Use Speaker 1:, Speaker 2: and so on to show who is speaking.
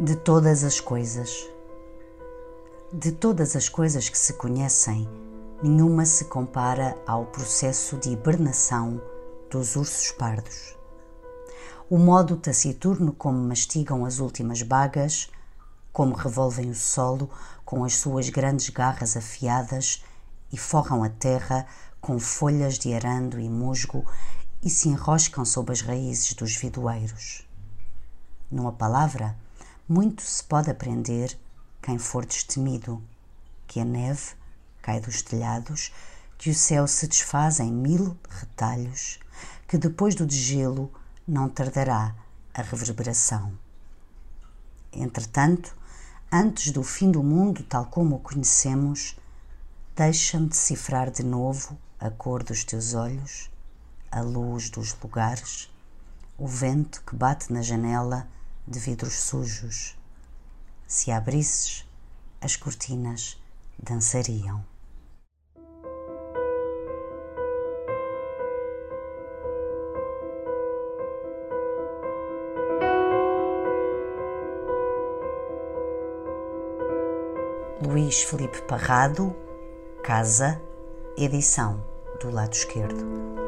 Speaker 1: de todas as coisas. De todas as coisas que se conhecem, nenhuma se compara ao processo de hibernação dos ursos pardos. O modo taciturno como mastigam as últimas bagas, como revolvem o solo com as suas grandes garras afiadas e forram a terra com folhas de arando e musgo e se enroscam sob as raízes dos vidoeiros. Numa palavra, muito se pode aprender quem for destemido, que a neve cai dos telhados, que o céu se desfaz em mil retalhos, que depois do degelo não tardará a reverberação. Entretanto, antes do fim do mundo tal como o conhecemos, deixa-me decifrar de novo a cor dos teus olhos, a luz dos lugares, o vento que bate na janela de vidros sujos. Se abrisses, as cortinas dançariam. Luís Felipe Parrado, Casa, edição do lado esquerdo.